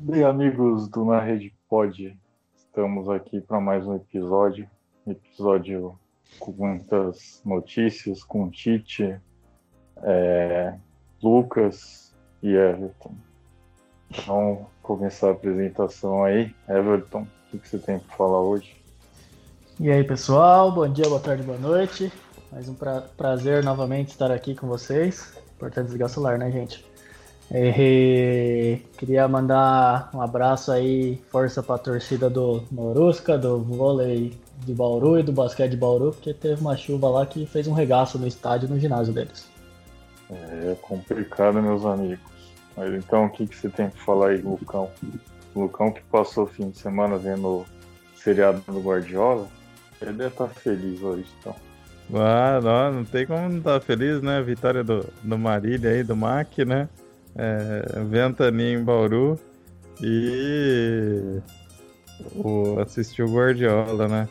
Bem, amigos do Na Rede Pod, estamos aqui para mais um episódio. Episódio com muitas notícias, com Tite, é, Lucas e Everton. Vamos começar a apresentação aí. Everton, o que você tem para falar hoje? E aí, pessoal, bom dia, boa tarde, boa noite. Mais um pra prazer novamente estar aqui com vocês. Importante desligar o celular, né, gente? E... Queria mandar um abraço aí, força para a torcida do Morusca, do vôlei de Bauru e do basquete de Bauru, porque teve uma chuva lá que fez um regaço no estádio no ginásio deles. É complicado, meus amigos. Mas então, o que, que você tem para falar aí, Lucão? Lucão que passou o fim de semana vendo o seriado do Guardiola, ele deve estar tá feliz hoje, então. Ah, não, não tem como não estar tá feliz, né? Vitória do, do Marília aí, do MAC, né? É, Ventania em Bauru e o, o Guardiola, né?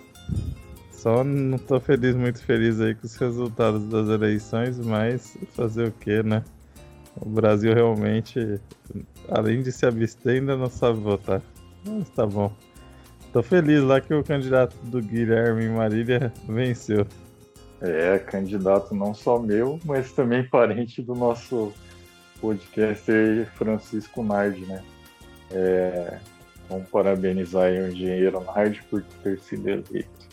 Só não tô feliz, muito feliz aí com os resultados das eleições, mas fazer o que, né? O Brasil realmente, além de se abster, ainda não sabe votar. Mas tá bom. Tô feliz lá que o candidato do Guilherme Marília venceu. É, candidato não só meu, mas também parente do nosso podcaster Francisco Nardi, né? É, vamos parabenizar o engenheiro Nardi por ter sido eleito.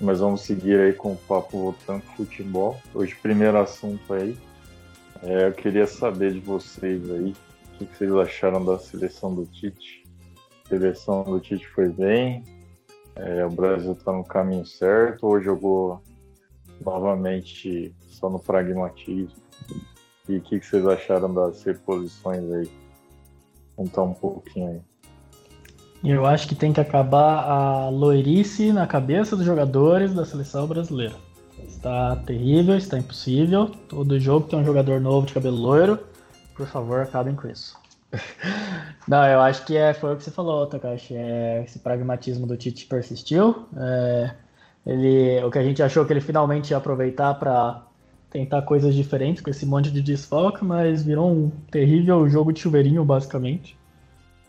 Mas vamos seguir aí com o papo voltando futebol. Hoje, primeiro assunto aí. É, eu queria saber de vocês aí, o que vocês acharam da seleção do Tite. A seleção do Tite foi bem, é, o Brasil está no caminho certo, ou jogou novamente só no pragmatismo. E o que, que, vocês acharam das reposições aí? Contar um pouquinho aí. Eu acho que tem que acabar a loirice na cabeça dos jogadores da seleção brasileira. Está terrível, está impossível. Todo jogo tem um jogador novo de cabelo loiro. Por favor, acabem com isso. Não, eu acho que é, foi o que você falou, Takashi. É, esse pragmatismo do Tite persistiu. É, ele, o que a gente achou que ele finalmente ia aproveitar para tentar coisas diferentes com esse monte de desfalque, mas virou um terrível jogo de chuveirinho, basicamente.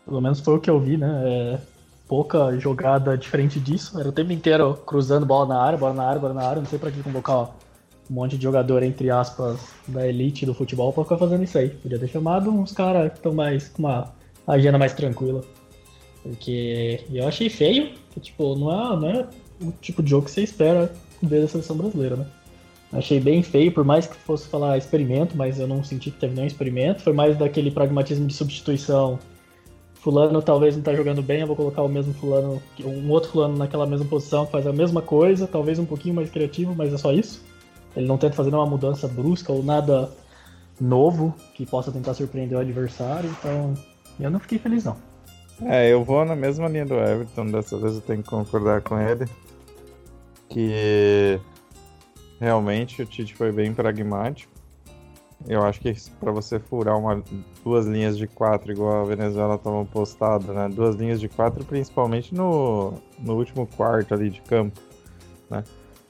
Pelo menos foi o que eu vi, né? É, pouca jogada diferente disso. Era o tempo inteiro cruzando bola na área, bola na área, bola na área. Não sei para que convocar um monte de jogador, entre aspas, da elite do futebol pra ficar fazendo isso aí. Podia ter chamado uns caras que estão mais com uma agenda mais tranquila. Porque eu achei feio, que, tipo, não é, não é o tipo de jogo que você espera ver da seleção brasileira, né? Achei bem feio, por mais que fosse falar experimento, mas eu não senti que teve nenhum experimento. Foi mais daquele pragmatismo de substituição. Fulano talvez não tá jogando bem, eu vou colocar o mesmo fulano, um outro fulano naquela mesma posição, faz a mesma coisa, talvez um pouquinho mais criativo, mas é só isso. Ele não tenta fazer nenhuma mudança brusca ou nada novo que possa tentar surpreender o adversário, então eu não fiquei feliz não. É, eu vou na mesma linha do Everton, dessa vez eu tenho que concordar com ele que realmente o Tite foi bem pragmático. Eu acho que para você furar uma, duas linhas de quatro, igual a Venezuela estava postada, né? Duas linhas de quatro, principalmente no, no último quarto ali de campo, né?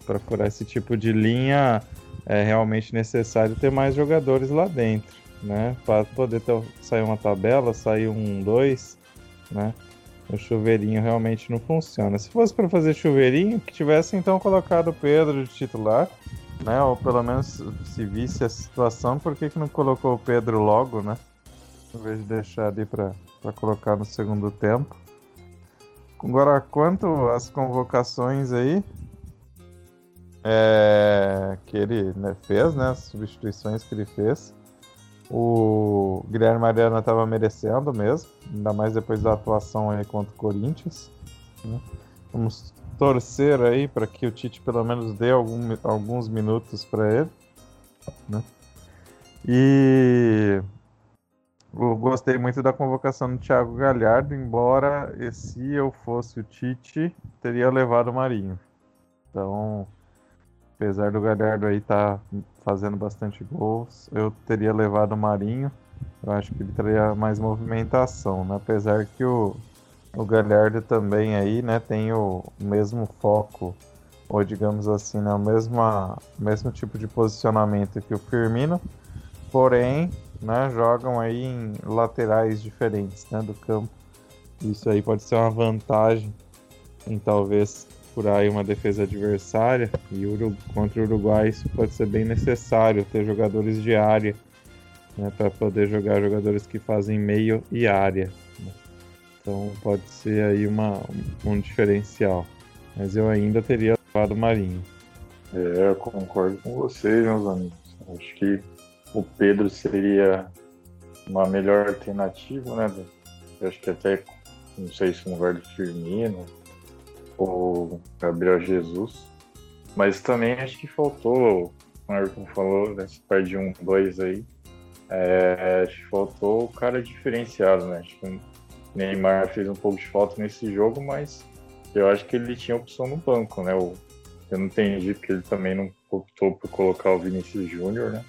Para furar esse tipo de linha, é realmente necessário ter mais jogadores lá dentro, né? Para poder ter, sair uma tabela, sair um, dois, né? O chuveirinho realmente não funciona. Se fosse para fazer chuveirinho, que tivesse então colocado o Pedro de titular, né? Ou pelo menos se visse a situação, por que, que não colocou o Pedro logo, né? Em vez de deixar ali para colocar no segundo tempo. Agora, quanto às convocações aí, é, que ele né, fez, né? As substituições que ele fez. O Guilherme Mariano estava merecendo mesmo, ainda mais depois da atuação aí contra o Corinthians. Né? Vamos torcer aí para que o Tite pelo menos dê algum, alguns minutos para ele. Né? E eu gostei muito da convocação do Thiago Galhardo, embora se eu fosse o Tite, teria levado o Marinho. Então, apesar do Galhardo aí estar tá fazendo bastante gols, eu teria levado o Marinho. Eu acho que ele teria mais movimentação, né? Apesar que o, o Galhardo também aí, né, tem o mesmo foco, ou digamos assim, né, o mesmo, mesmo tipo de posicionamento que o Firmino, porém, né, jogam aí em laterais diferentes, né, do campo. Isso aí pode ser uma vantagem em talvez aí uma defesa adversária. E contra o Uruguai isso pode ser bem necessário, ter jogadores de área, né, para poder jogar jogadores que fazem meio e área. Né? Então pode ser aí uma, um diferencial. Mas eu ainda teria levado o Marinho. É, eu concordo com vocês, meus amigos. Acho que o Pedro seria uma melhor alternativa, né? Eu acho que até, não sei se no lugar do Firmino ou Gabriel Jesus. Mas também acho que faltou, o Ayrton falou, nessa parte de um, dois aí, é, acho que faltou o cara diferenciado, né? Acho que o Neymar fez um pouco de falta nesse jogo, mas eu acho que ele tinha opção no banco, né? Eu, eu não entendi porque ele também não optou por colocar o Vinícius Júnior, né?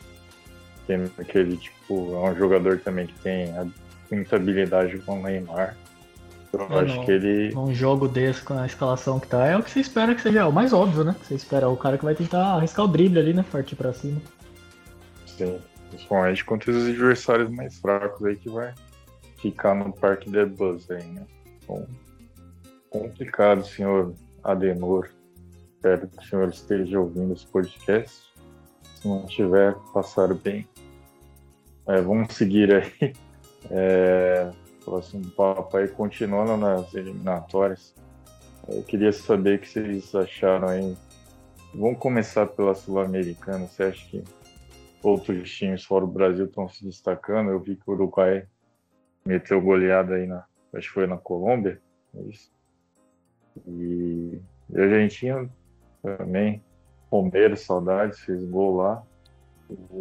Que ele, tipo, é um jogador também que tem muita habilidade com o Neymar. Eu é, acho que ele. Num jogo desse, com a escalação que tá, é o que você espera que seja o mais óbvio, né? Você espera o cara que vai tentar arriscar o drible ali, né? Partir pra cima. Sim. Principalmente contra os adversários mais fracos aí que vai ficar no Parque de Buzz aí, né? Bom, complicado, senhor Adenor. Espero que o senhor esteja ouvindo esse podcast. Se não tiver, passaram bem. É, vamos seguir aí. É, próximo papo aí, continuando nas eliminatórias. Eu queria saber o que vocês acharam aí. Vamos começar pela Sul-Americana. Você acha que outros times fora o Brasil estão se destacando? Eu vi que o Uruguai meteu goleada aí na. Acho que foi na Colômbia. É isso. E, a Argentina também. Palmeiras, saudades, fez gol lá.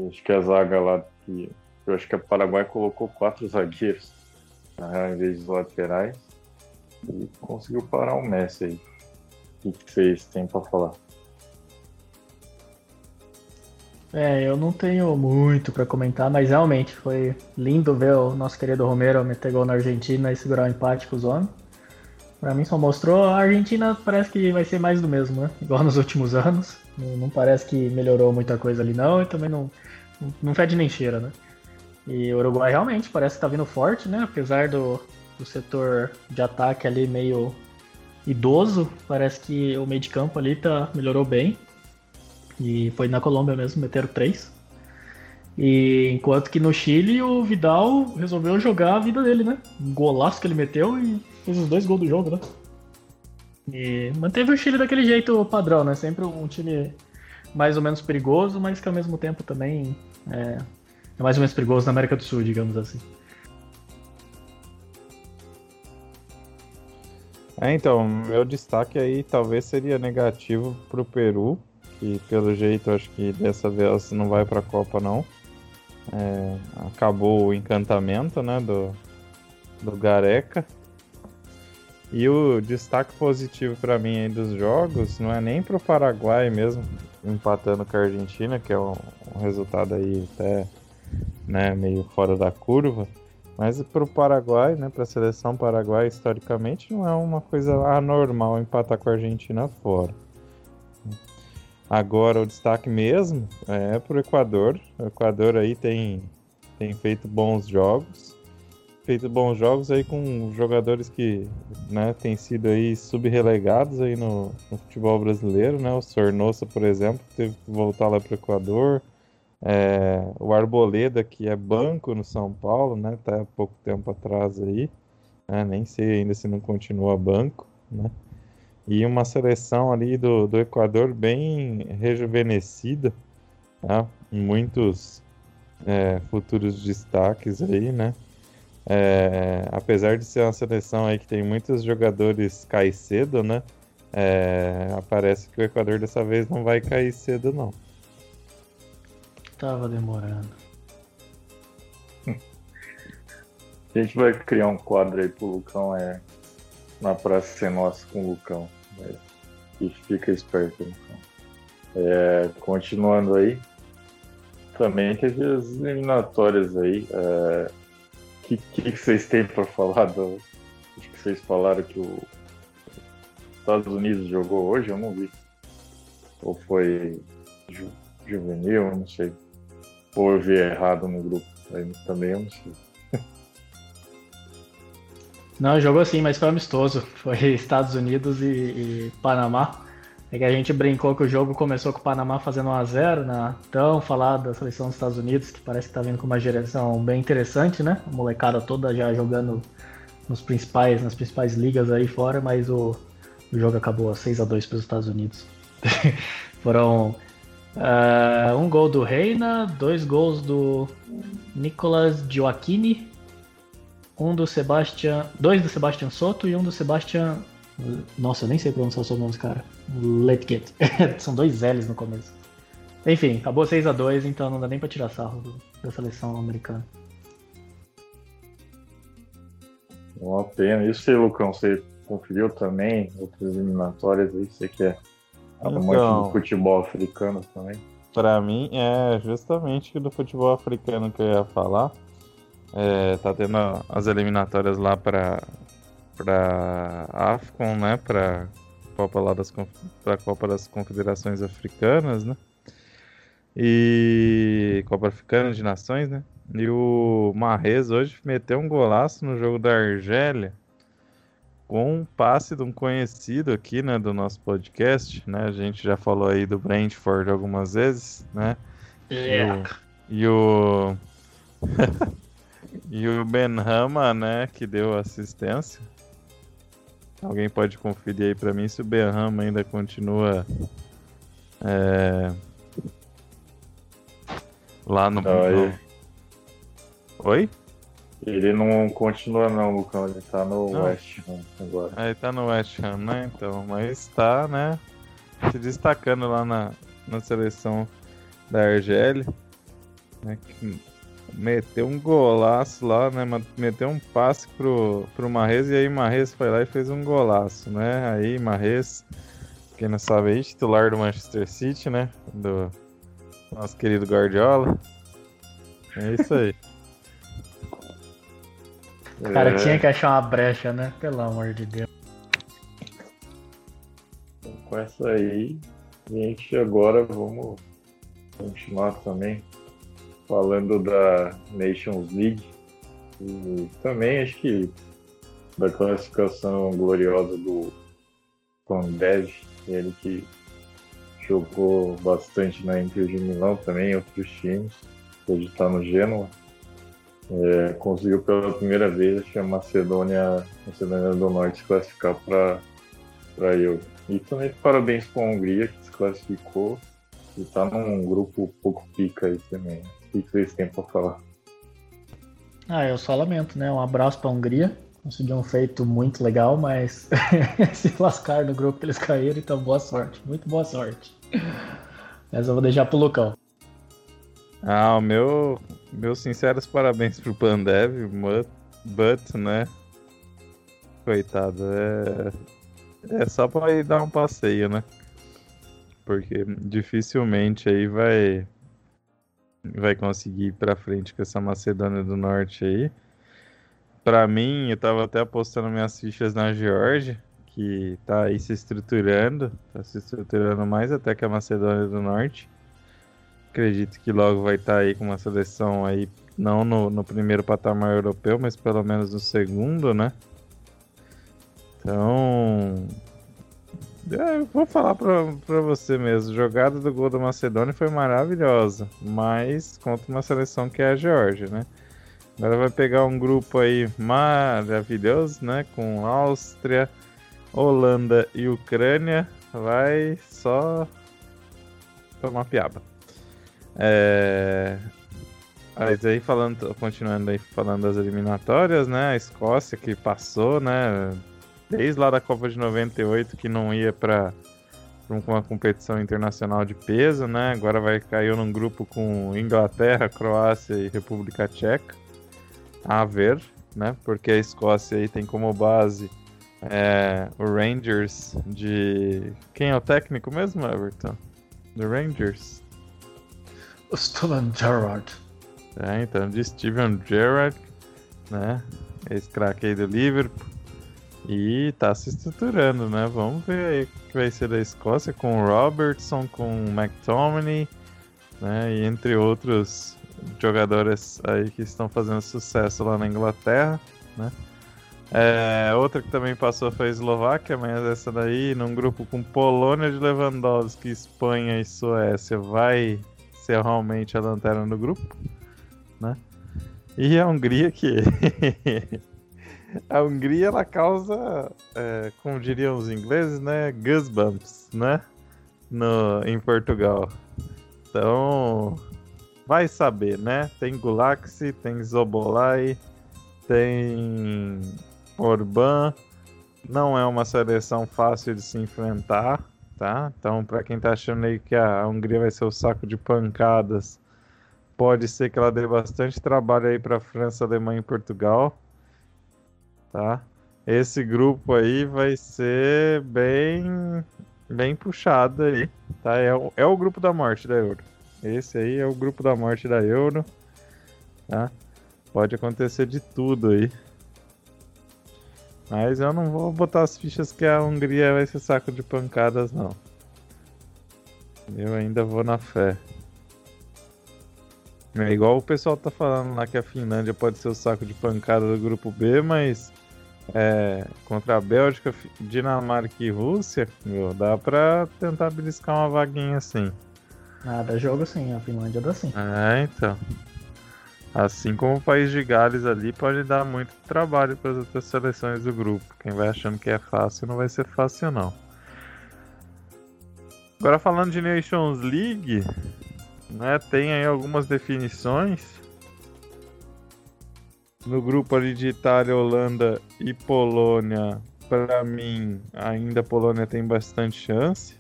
Acho que a zaga lá que. Eu acho que a Paraguai colocou quatro zagueiros na em vez dos laterais. E conseguiu parar o Messi aí. O que vocês têm para falar? É, eu não tenho muito para comentar, mas realmente foi lindo ver o nosso querido Romero meter gol na Argentina e segurar o um empate com os homens. Pra mim só mostrou a Argentina parece que vai ser mais do mesmo, né? Igual nos últimos anos. Não, não parece que melhorou muita coisa ali não e também não, não fede nem cheira, né? E o Uruguai realmente parece que tá vindo forte, né? Apesar do, do setor de ataque ali meio idoso, parece que o meio de campo ali tá, melhorou bem. E foi na Colômbia mesmo, meteram três. E enquanto que no Chile o Vidal resolveu jogar a vida dele, né? Um golaço que ele meteu e fez os dois gols do jogo, né? E manteve o Chile daquele jeito padrão, né? Sempre um time mais ou menos perigoso, mas que ao mesmo tempo também é, é mais ou menos perigoso na América do Sul, digamos assim. É, então, meu destaque aí talvez seria negativo para o Peru, que pelo jeito acho que dessa vez não vai para a Copa não. É, acabou o encantamento, né, do, do Gareca. E o destaque positivo para mim aí dos jogos não é nem para o Paraguai mesmo, empatando com a Argentina, que é um, um resultado aí até né, meio fora da curva. Mas para o Paraguai, né, para a seleção paraguaia, historicamente, não é uma coisa anormal empatar com a Argentina fora. Agora, o destaque mesmo é para o Equador. O Equador aí tem, tem feito bons jogos. Feito bons jogos aí com jogadores que né, têm sido aí sub-relegados aí no, no, futebol brasileiro. Né? O Sornosa, por exemplo, teve que voltar lá para o Equador. É, o Arboleda, que é banco no São Paulo, né? Tá há pouco tempo atrás aí. Né, nem sei ainda se não continua banco, né? E uma seleção ali do, do Equador bem rejuvenescida, né? Muitos é, futuros destaques aí, né? É, apesar de ser uma seleção aí que tem muitos jogadores cair cedo, né? É, parece que o Equador dessa vez não vai cair cedo, não. Tava demorando. A gente vai criar um quadro aí pro Lucão, é. Na Praça Ser Nossa com o Lucão. É, e fica esperto, Lucão. É, continuando aí. Também teve as eliminatórias aí. O é, que, que vocês têm para falar do. Acho que vocês falaram que o Estados Unidos jogou hoje, eu não vi. Ou foi ju, juvenil, não sei. Ou eu vi errado no grupo. Aí também eu não sei. Não, jogou sim, mas foi amistoso. Foi Estados Unidos e, e Panamá. É que a gente brincou que o jogo começou com o Panamá fazendo 1x0, né? Tão falado da seleção dos Estados Unidos, que parece que tá vindo com uma geração bem interessante, né? A molecada toda já jogando nos principais, nas principais ligas aí fora, mas o, o jogo acabou 6 a 2 para os Estados Unidos. Foram uh, um gol do Reina, dois gols do Nicolas Gioacchini, um do Sebastian, dois do Sebastian Soto e um do Sebastian nossa, eu nem sei pronunciar o desse cara. Letget. São dois L's no começo. Enfim, acabou 6 a 2 então não dá nem pra tirar sarro da seleção americana. Uma pena. E você, Lucão, você conferiu também outras eliminatórias aí? Você que é amante então, do futebol africano também? Pra mim, é justamente do futebol africano que eu ia falar. É, tá tendo as eliminatórias lá para para Afcon, né, para Copa lá das para Copa das Confederações Africanas, né? E Copa Africana de Nações, né? E o Marrez hoje meteu um golaço no jogo da Argélia com um passe de um conhecido aqui, né, do nosso podcast, né? A gente já falou aí do Brentford algumas vezes, né? Yeah. E o e o Benhama, né, que deu assistência. Alguém pode conferir aí para mim se o Berrama ainda continua é... lá no. Não, ele... Oi? Ele não continua não, Lucão, ele tá no não. West Ham agora. Ah, ele tá no West Ham, né? Então, mas tá, né? Se destacando lá na, na seleção da Argélia. Né, que meteu um golaço lá, né? Meteu um passe pro, pro Marrez e aí Marrez foi lá e fez um golaço, né? Aí Marrez, quem não sabe aí, titular do Manchester City, né? Do nosso querido Guardiola. É isso aí. O cara é... tinha que achar uma brecha, né? Pelo amor de Deus. Com essa aí, gente, agora vamos continuar também falando da Nations League. E também acho que da classificação gloriosa do Pandev, ele que jogou bastante na Inter de Milão também, outros times, hoje está no Genoa. É, conseguiu pela primeira vez acho que a Macedônia, Macedônia do Norte se classificar para Euro. E também parabéns para a Hungria que se classificou e está num grupo pouco pica aí também. O que vocês têm para falar? Ah, eu só lamento, né? Um abraço para a Hungria. Conseguiu um feito muito legal, mas se lascar no grupo que eles caíram, então boa sorte. Muito boa sorte. Mas eu vou deixar pro Lucão. Ah, o meu, meus sinceros parabéns pro Pandev, but, but né? Coitado, é, é só pra ir dar um passeio, né? Porque dificilmente aí vai vai conseguir ir pra frente com essa Macedônia do Norte aí. Pra mim, eu tava até apostando minhas fichas na Geórgia, que tá aí se estruturando, tá se estruturando mais até que a Macedônia do Norte. Acredito que logo vai estar tá aí com uma seleção aí, não no, no primeiro patamar europeu, mas pelo menos no segundo, né? Então, é, vou falar pra você mesmo. A jogada do gol da Macedônia foi maravilhosa. Mas contra uma seleção que é a Geórgia, né? Agora vai pegar um grupo aí maravilhoso, né? Com Áustria, Holanda e Ucrânia. Vai só tomar piaba. É... Mas aí falando, continuando aí falando das eliminatórias, né? A Escócia que passou, né? desde lá da Copa de 98 que não ia para uma competição internacional de peso, né? Agora vai cair num grupo com Inglaterra, Croácia e República Tcheca. A ver, né? Porque a Escócia aí tem como base é, o Rangers de. Quem é o técnico mesmo, Everton? Do Rangers? Steven Gerrard. É, então, de Steven Gerrard, né? Esse craque aí do Liverpool. E tá se estruturando, né? Vamos ver aí o que vai ser da Escócia com o Robertson, com o McTominay, né? E entre outros jogadores aí que estão fazendo sucesso lá na Inglaterra, né? É, outra que também passou foi a Eslováquia, mas essa daí, num grupo com Polônia de Lewandowski, Espanha e Suécia, vai ser realmente a lanterna do grupo, né? E a Hungria que a Hungria ela causa, é, como diriam os ingleses, né, goosebumps, né, no em Portugal. Então, vai saber, né? Tem Gulaxi, tem Zobolai, tem Orban. Não é uma seleção fácil de se enfrentar, tá? Então, para quem tá achando aí que a Hungria vai ser o saco de pancadas, pode ser que ela dê bastante trabalho aí para França, Alemanha e Portugal, tá? Esse grupo aí vai ser bem bem puxado aí, tá? É o, é o grupo da morte da Euro. Esse aí é o grupo da morte da Euro, tá? Pode acontecer de tudo aí. Mas eu não vou botar as fichas que a Hungria vai ser saco de pancadas, não. Eu ainda vou na fé. É igual o pessoal tá falando lá que a Finlândia pode ser o saco de pancada do grupo B, mas é, contra a Bélgica, Dinamarca e Rússia, meu, dá pra tentar beliscar uma vaguinha assim. Ah, dá jogo sim, a Finlândia dá sim. É, então. Assim como o país de Gales ali pode dar muito trabalho para as outras seleções do grupo. Quem vai achando que é fácil não vai ser fácil não. Agora falando de Nations League, né, tem aí algumas definições. No grupo ali de Itália, Holanda e Polônia, para mim, ainda a Polônia tem bastante chance.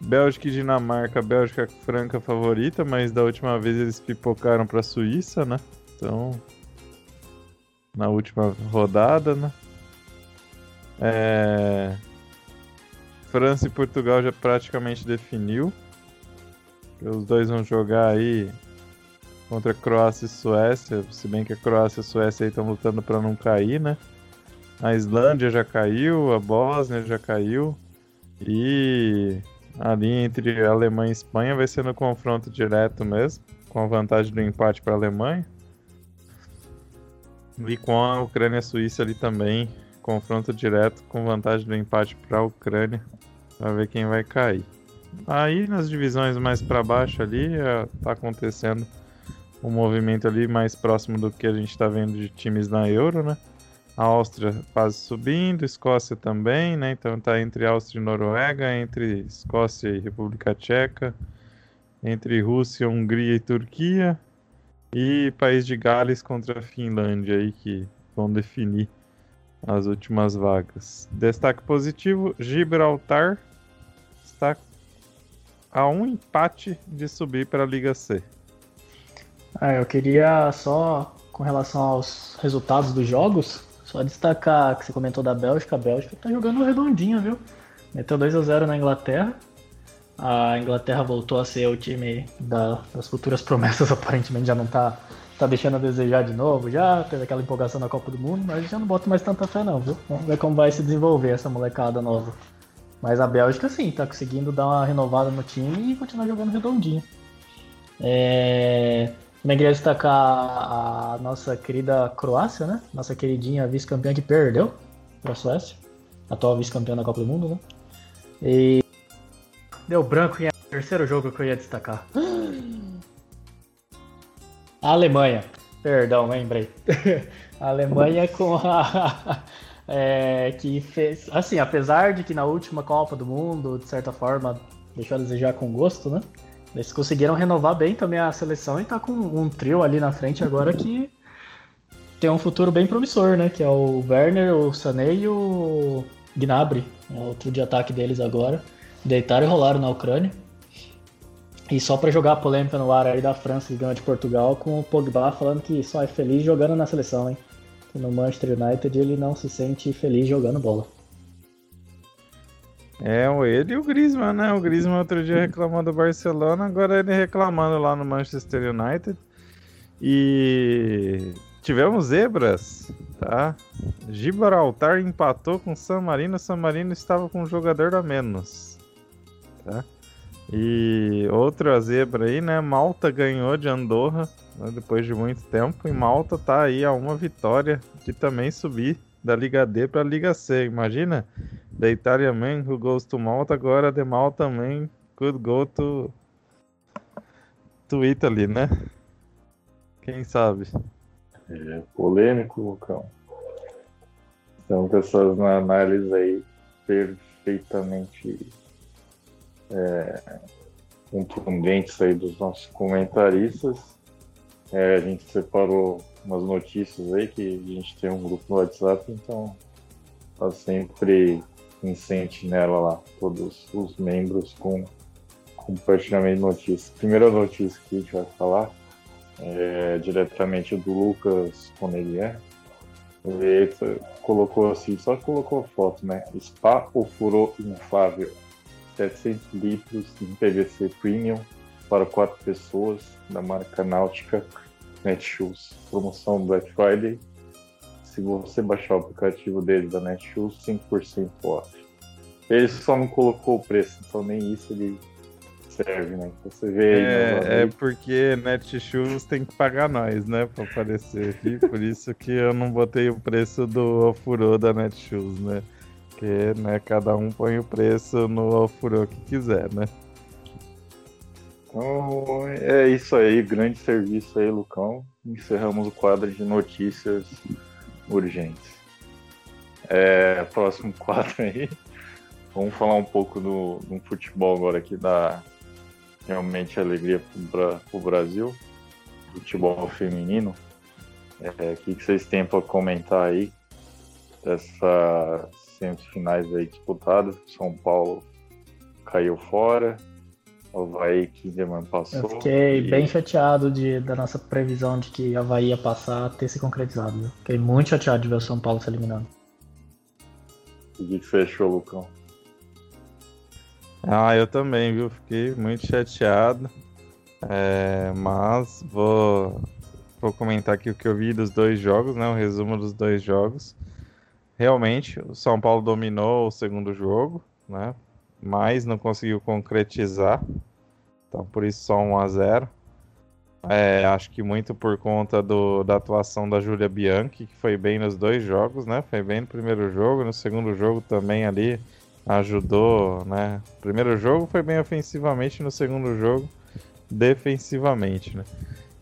Bélgica e Dinamarca, Bélgica franca favorita, mas da última vez eles pipocaram para Suíça, né? Então, na última rodada, né? É... França e Portugal já praticamente definiu. Os dois vão jogar aí contra Croácia e Suécia, se bem que a Croácia e a Suécia estão lutando para não cair, né? A Islândia já caiu, a Bósnia já caiu e ali entre Alemanha e Espanha vai ser no confronto direto mesmo, com a vantagem do empate para a Alemanha. E com a Ucrânia e a Suíça ali também, confronto direto com vantagem do empate para a Ucrânia, para ver quem vai cair. Aí nas divisões mais para baixo ali está acontecendo um movimento ali mais próximo do que a gente está vendo de times na Euro, né? A Áustria quase subindo, Escócia também, né? Então está entre Áustria e Noruega, entre Escócia e República Tcheca, entre Rússia, Hungria e Turquia, e País de Gales contra a Finlândia aí que vão definir as últimas vagas. Destaque positivo: Gibraltar está a um empate de subir para a Liga C. Ah, eu queria só, com relação aos resultados dos jogos, só destacar que você comentou da Bélgica. A Bélgica tá jogando redondinho, viu? Meteu 2 a 0 na Inglaterra. A Inglaterra voltou a ser o time da, das futuras promessas, aparentemente já não tá, tá deixando a desejar de novo, já teve aquela empolgação na Copa do Mundo, mas já não boto mais tanta fé não, viu? Vamos ver como vai se desenvolver essa molecada nova. Mas a Bélgica sim, tá conseguindo dar uma renovada no time e continuar jogando redondinho. É... Também queria destacar a nossa querida Croácia, né? Nossa queridinha vice-campeã que perdeu para a Suécia, atual vice-campeã da Copa do Mundo, né? E deu branco em terceiro jogo que eu ia destacar. A Alemanha. Perdão, lembrei. A Alemanha com a. É, que fez. Assim, apesar de que na última Copa do Mundo, de certa forma, deixou a desejar com gosto, né? Eles conseguiram renovar bem também a seleção e tá com um trio ali na frente agora que tem um futuro bem promissor, né? Que é o Werner, o Sané e o Gnabry. É o trio de ataque deles agora. Deitaram e rolaram na Ucrânia. E só para jogar a polêmica no ar aí da França ganhou de Portugal, com o Pogba falando que só é feliz jogando na seleção, hein? Que no Manchester United ele não se sente feliz jogando bola. É, ele e o Griezmann, né? O Griezmann outro dia reclamando do Barcelona, agora ele reclamando lá no Manchester United. E tivemos zebras, tá? Gibraltar empatou com San Marino, San Marino estava com um jogador a menos, tá? E outra zebra aí, né? Malta ganhou de Andorra, né, depois de muito tempo. E Malta tá aí a uma vitória de também subir da Liga D para a Liga C. Imagina? The Italian man who goes to Malta, agora the Malta man could go to, to Italy, né? Quem sabe? É polêmico, Lucão. Então, com essas análises aí perfeitamente é, contundentes aí dos nossos comentaristas, é, a gente separou umas notícias aí que a gente tem um grupo no WhatsApp, então tá sempre em sentinela lá, todos os membros com compartilhamento de notícias. Primeira notícia que a gente vai falar é diretamente do Lucas Conelier. Ele colocou assim, só colocou foto, né? Spa ou furou inflável? 700 litros em PVC Premium para quatro pessoas da marca Náutica Netshoes. Promoção Black Friday. Se você baixar o aplicativo dele da Netshoes, 5% off. Ele só não colocou o preço, então nem isso ele serve, né? Você vê aí. É, é porque Netshoes tem que pagar nós, né? Pra aparecer aqui. Por isso que eu não botei o preço do ofurô da Netshoes, né? Porque né, cada um põe o preço no ofurô que quiser, né? Então, é isso aí, grande serviço aí, Lucão. Encerramos o quadro de notícias urgentes. É, próximo quadro aí. Vamos falar um pouco do, do futebol agora aqui da realmente alegria para o Brasil, futebol feminino. É, o que, que vocês têm para comentar aí dessas semifinais aí disputadas? São Paulo caiu fora, Havaí Kinderman passou. Eu fiquei e... bem chateado de, da nossa previsão de que o Havaí ia passar ter se concretizado. Viu? Fiquei muito chateado de ver o São Paulo se eliminando. O que fechou, Lucão? Ah, eu também, viu? Fiquei muito chateado. É, mas vou, vou comentar aqui o que eu vi dos dois jogos, né? O resumo dos dois jogos. Realmente, o São Paulo dominou o segundo jogo, né? Mas não conseguiu concretizar. Então, por isso, só 1 a 0 é, Acho que muito por conta do, da atuação da Júlia Bianchi, que foi bem nos dois jogos, né? Foi bem no primeiro jogo, no segundo jogo também ali ajudou, né? Primeiro jogo foi bem ofensivamente, no segundo jogo defensivamente, né?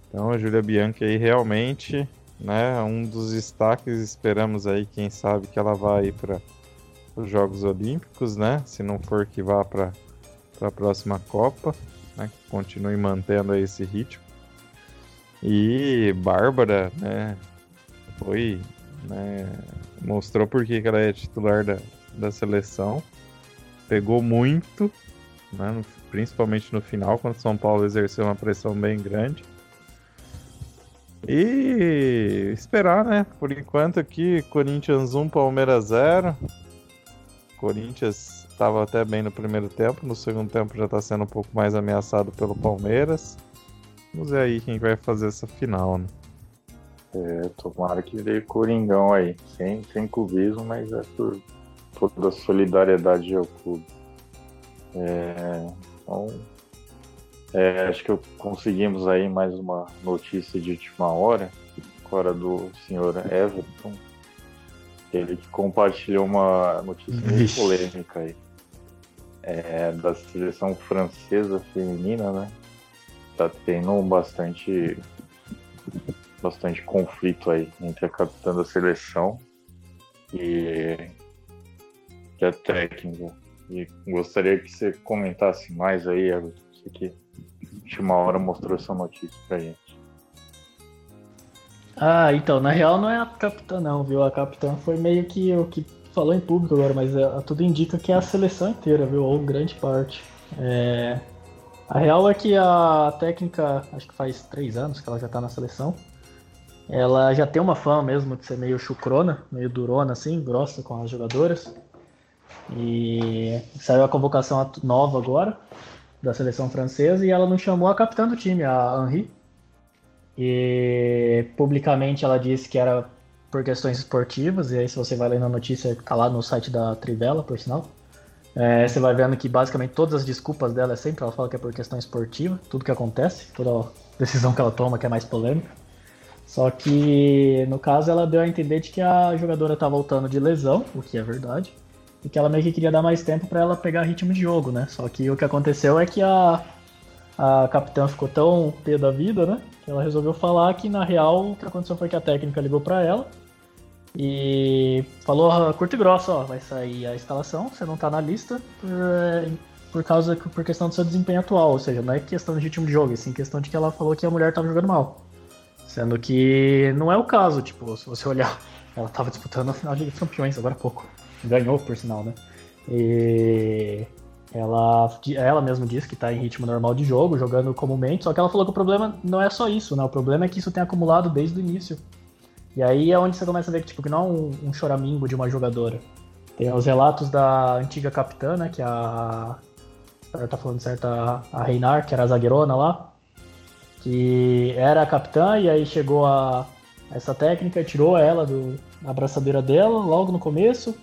Então a Júlia Bianchi aí realmente, né, um dos destaques, esperamos aí, quem sabe que ela vai para os Jogos Olímpicos, né? Se não for que vá para a próxima Copa, né? Que continue mantendo esse ritmo. E Bárbara, né? Foi, né? Mostrou por que ela é titular da, da seleção. Pegou muito, né? No, principalmente no final, quando São Paulo exerceu uma pressão bem grande. E esperar, né? Por enquanto aqui, Corinthians 1, Palmeiras 0. Corinthians estava até bem no primeiro tempo, no segundo tempo já está sendo um pouco mais ameaçado pelo Palmeiras. Vamos ver aí quem vai fazer essa final, né? É, tomara que dê Coringão aí, sem, sem clubismo, mas é por toda solidariedade ao clube. É, então, é, acho que conseguimos aí mais uma notícia de última hora, agora do senhor Everton, ele que compartilhou uma notícia muito polêmica aí. É, da seleção francesa feminina, né? Tá tendo bastante, bastante conflito aí entre a capitã da seleção e, e a técnica. E gostaria que você comentasse mais aí, você que última hora mostrou essa notícia pra gente. Ah, então, na real não é a capitã não, viu? A capitã foi meio que o que falou em público agora, mas é, tudo indica que é a seleção inteira, viu? Ou grande parte. É... A real é que a técnica, acho que faz três anos que ela já tá na seleção. Ela já tem uma fama mesmo de ser meio chucrona, meio durona assim, grossa com as jogadoras. E saiu a convocação nova agora da seleção francesa e ela não chamou a capitã do time, a Henri. E publicamente ela disse que era por questões esportivas, e aí se você vai ler na notícia, tá lá no site da Trivela, por sinal. É, você vai vendo que basicamente todas as desculpas dela é sempre ela fala que é por questão esportiva, tudo que acontece, toda decisão que ela toma que é mais polêmica. Só que no caso ela deu a entender de que a jogadora tá voltando de lesão, o que é verdade, e que ela meio que queria dar mais tempo para ela pegar ritmo de jogo, né? Só que o que aconteceu é que a, a capitã ficou tão pé da vida, né? Que ela resolveu falar que na real o que aconteceu foi que a técnica ligou para ela e falou curto e grosso, ó, vai sair a escalação, você não tá na lista por, por causa por questão do seu desempenho atual, ou seja, não é questão de ritmo de jogo, é sim questão de que ela falou que a mulher tava jogando mal. Sendo que não é o caso, tipo, se você olhar, ela tava disputando a final de campeões agora há pouco. Ganhou, por sinal, né? E ela, ela mesma disse que tá em ritmo normal de jogo, jogando comumente, só que ela falou que o problema não é só isso, né? O problema é que isso tem acumulado desde o início. E aí é onde você começa a ver que, tipo, que não é um, um choramingo de uma jogadora. Tem os relatos da antiga capitã, né? Que a. Tá falando certo, a, a Reinar, que era a zagueirona lá. Que era a capitã e aí chegou a essa técnica, tirou ela do, da abraçadeira dela logo no começo.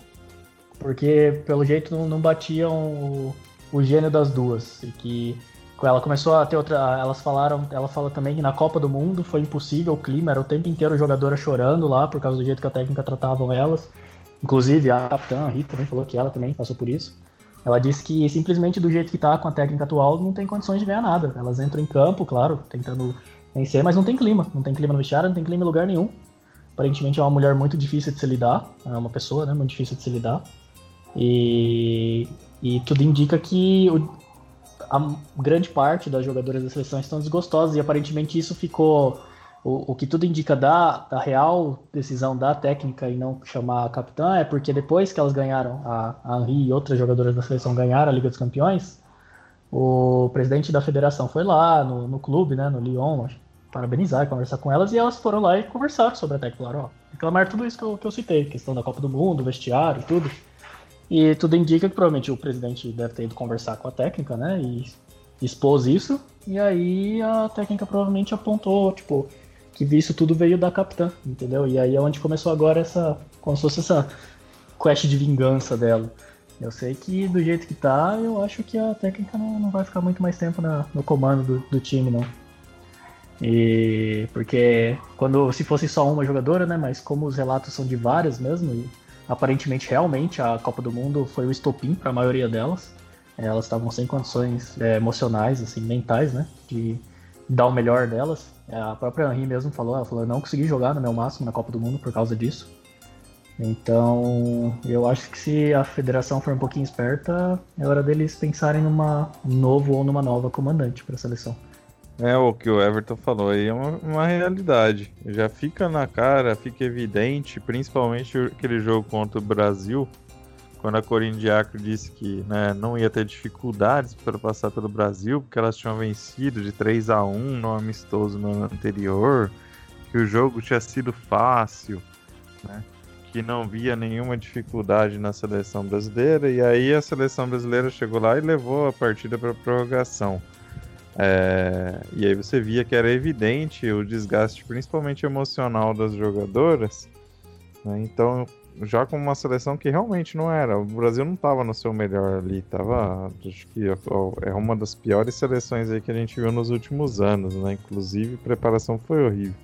Porque pelo jeito não, não batiam o, o gênio das duas. E que ela começou a ter outra. Elas falaram. Ela fala também que na Copa do Mundo foi impossível o clima, era o tempo inteiro jogadora chorando lá por causa do jeito que a técnica tratavam elas. Inclusive a capitã, a Rita, também falou que ela também passou por isso. Ela disse que simplesmente do jeito que tá com a técnica atual não tem condições de ganhar nada. Elas entram em campo, claro, tentando vencer, mas não tem clima. Não tem clima no vestiário, não tem clima em lugar nenhum. Aparentemente é uma mulher muito difícil de se lidar. É uma pessoa, né? Muito difícil de se lidar. E, e tudo indica que o, a grande parte das jogadoras da seleção estão desgostosas e aparentemente isso ficou o, o que tudo indica da, da real decisão da técnica e não chamar a capitã é porque depois que elas ganharam, a, a Henri e outras jogadoras da seleção ganharam a Liga dos Campeões, o presidente da federação foi lá no, no clube, né, no Lyon, parabenizar, conversar com elas, e elas foram lá e conversaram sobre a técnica, falaram, ó, reclamar tudo isso que eu, que eu citei, questão da Copa do Mundo, vestiário, tudo. E tudo indica que provavelmente o presidente deve ter ido conversar com a técnica, né? E expôs isso. E aí a técnica provavelmente apontou, tipo, que isso tudo veio da capitã, entendeu? E aí é onde começou agora essa. Como se fosse essa quest de vingança dela. Eu sei que do jeito que tá, eu acho que a técnica não, não vai ficar muito mais tempo na, no comando do, do, time, não. E porque quando se fosse só uma jogadora, né? Mas como os relatos são de várias mesmo, e aparentemente realmente a Copa do Mundo foi o estopim para a maioria delas. Elas estavam sem condições é, emocionais, assim, mentais, né, de dar o melhor delas. É, a própria Henri mesmo falou, ela falou, eu não consegui jogar no meu máximo na Copa do Mundo por causa disso. Então, eu acho que se a federação for um pouquinho esperta, é hora deles pensarem numa novo ou numa nova comandante para a seleção. É o que o Everton falou aí, é uma, uma, realidade. Já fica na cara, fica evidente, principalmente aquele jogo contra o Brasil, quando a Corinne disse que né, não ia ter dificuldades para passar pelo Brasil, porque elas tinham vencido de 3 a 1 no amistoso no anterior, que o jogo tinha sido fácil, né, que não via nenhuma dificuldade na seleção brasileira, e aí a seleção brasileira chegou lá e levou a partida para prorrogação. É, e aí você via que era evidente o desgaste, principalmente emocional das jogadoras. Né? Então, já com uma seleção que realmente não era. O Brasil não estava no seu melhor ali. Tava, acho que é uma das piores seleções aí que a gente viu nos últimos anos, né? Inclusive, preparação foi horrível.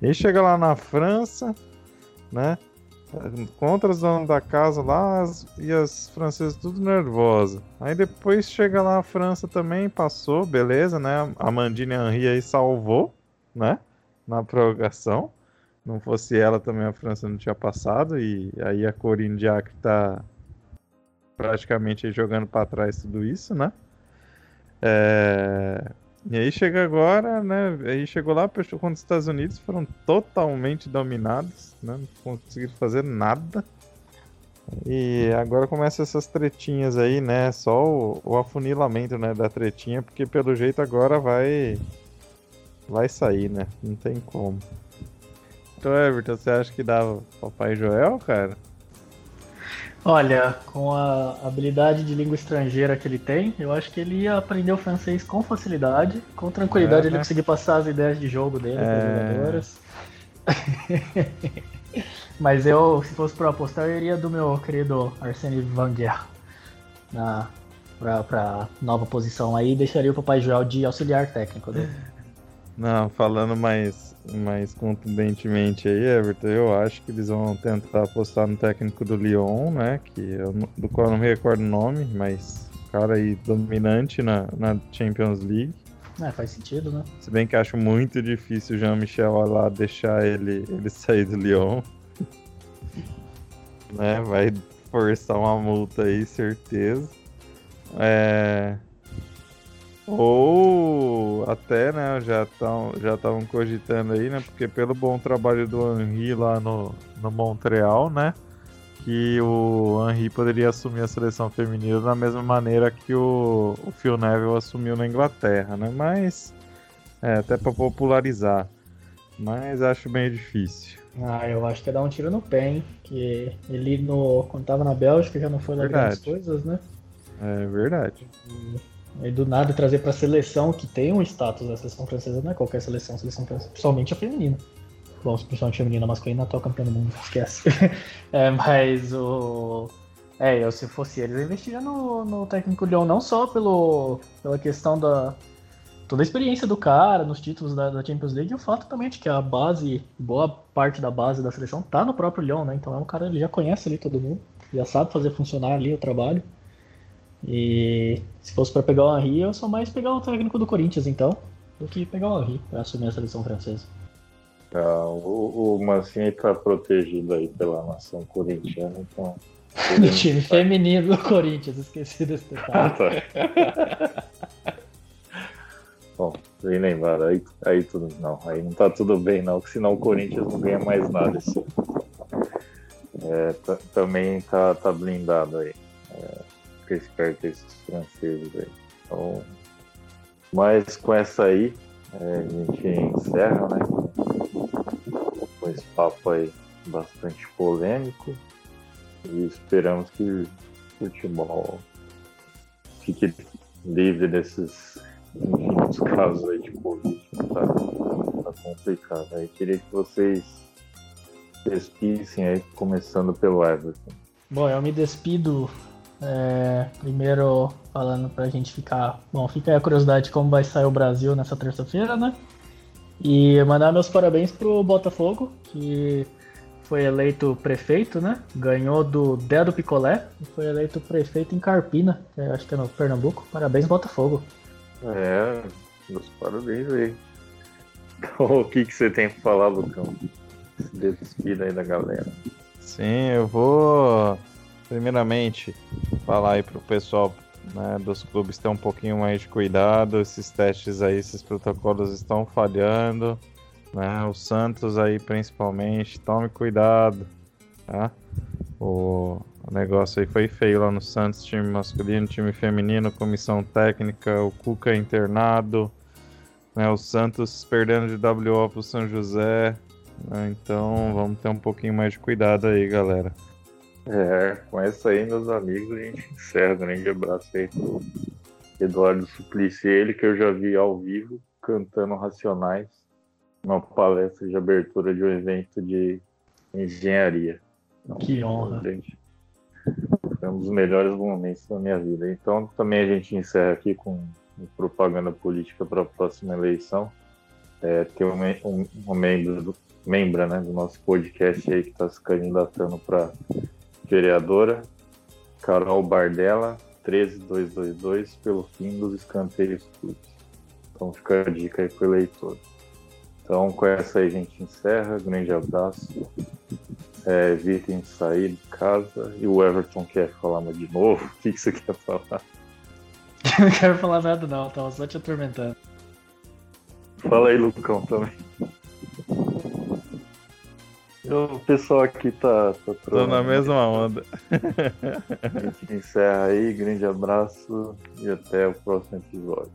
E aí chega lá na França, né? Contra os donos da casa lá as, e as francesas tudo nervosa. Aí depois chega lá a França também, passou, beleza, né? A Mandine Henry aí salvou, né? Na prorrogação. Não fosse ela também a França não tinha passado e aí a Corinne Diacre tá praticamente jogando para trás tudo isso, né? É... E aí chega agora, né? Aí chegou lá contra os Estados Unidos, foram totalmente dominados, né? Não conseguiram fazer nada. E agora começa essas tretinhas aí, né? Só o, o, afunilamento, né, da tretinha, porque pelo jeito agora vai vai sair, né? Não tem como. Então, Everton, você acha que dá Papai Joel, cara? Olha, com a habilidade de língua estrangeira que ele tem, eu acho que ele ia aprender o francês com facilidade, com tranquilidade é, ele né? conseguir passar as ideias de jogo dele é... para jogadoras. Mas eu, se fosse para apostar, eu iria do meu querido Arsene Wenger. na pra, pra nova posição aí, deixaria o Papai Joel de auxiliar técnico dele. Não, falando mais, mais contundentemente aí, Everton, eu acho que eles vão tentar apostar no técnico do Lyon, né? Que eu, do qual eu não me recordo o nome, mas cara aí dominante na, na Champions League. É, faz sentido, né? Se bem que acho muito difícil o Jean-Michel lá deixar ele, ele sair do Lyon. né? Vai forçar uma multa aí, certeza. É... Ou até, né, já estão já estavam cogitando aí, né, porque pelo bom trabalho do Henry lá no, no Montreal, né, que o Henry poderia assumir a seleção feminina da mesma maneira que o, o Phil Neville assumiu na Inglaterra, né, mas é, até para popularizar, mas acho bem difício. Ah, eu acho que é dar um tiro no pé, hein, que ele no, quando tava na Bélgica já não foi lá grandes coisas, né. É verdade. E e do nada trazer para a seleção que tem um status da seleção francesa, não é qualquer seleção, a seleção francesa, principalmente a feminina. Bom, principalmente a feminina, a masculina, atual campeã do mundo, esquece. é, mas o. É, eu se fosse eles, eu investiria no, no técnico Leão, não só pelo, pela questão da. toda a experiência do cara, nos títulos da, da Champions League, e o fato também de que a base, boa parte da base da seleção tá no próprio Leão, né? Então é um cara, ele já conhece ali todo mundo, já sabe fazer funcionar ali o trabalho. E se fosse para pegar o Henry, eu sou mais pegar o técnico do Corinthians, então, do que pegar o Henry para assumir a seleção francesa. Ah, o, o Mancini está protegido aí pela nação corintiana, então. o time feminino do Corinthians, esqueci desse detalhe. Ah, tá. Bom, bem lembrado, aí, aí tudo. Não, aí não tá tudo bem, não, porque senão o Corinthians não ganha mais nada esse é, Também tá, tá blindado aí. Fica esperto esses franceses aí. Então, mas com essa aí, é, a gente encerra, né? Com esse papo aí bastante polêmico. E esperamos que o futebol fique livre desses infinitos casos aí de Covid. Tá, tá complicado. Aí queria que vocês despissem aí, começando pelo Everton. Bom, eu me despido é, primeiro, falando pra gente ficar. Bom, fica aí a curiosidade de como vai sair o Brasil nessa terça-feira, né? E mandar meus parabéns pro Botafogo, que foi eleito prefeito, né? Ganhou do Dedo Picolé e foi eleito prefeito em Carpina, que acho que é no Pernambuco. Parabéns, Botafogo. É, meus parabéns aí. Então, o que, que você tem pra falar, Lucão? Despida aí da galera. Sim, eu vou primeiramente, falar aí pro pessoal né, dos clubes ter um pouquinho mais de cuidado. Esses testes aí, esses protocolos estão falhando. Né? O Santos aí principalmente, tome cuidado. Tá? O, negócio aí foi feio lá no Santos, time masculino, time feminino, comissão técnica, o Cuca internado. Né? O Santos perdendo de WO pro São José. Né? Então vamos ter um pouquinho mais de cuidado aí, galera. É, com essa aí, meus amigos, a gente encerra. Grande abraço aí pro Eduardo Suplicy, ele que eu já vi ao vivo cantando Racionais, numa palestra de abertura de um evento de engenharia. Então, que honra. Gente, foi um dos melhores momentos da minha vida. Então, também a gente encerra aqui com propaganda política para a próxima eleição. É, tem um, um, um membro do, membra né, do nosso podcast aí que está se candidatando para vereadora Carol Bardella, 13222, pelo fim dos escanteios públicos. Então fica a dica aí pro eleitor. Então com essa aí a gente encerra. Grande abraço. É, evitem sair de casa. E o Everton quer falar mais de novo. O que, que você quer falar? não quero falar nada não, tava só te atormentando. Fala aí, Lucão, também. O pessoal aqui tá. tá Tô na mesma onda. A gente encerra aí, grande abraço e até o próximo episódio.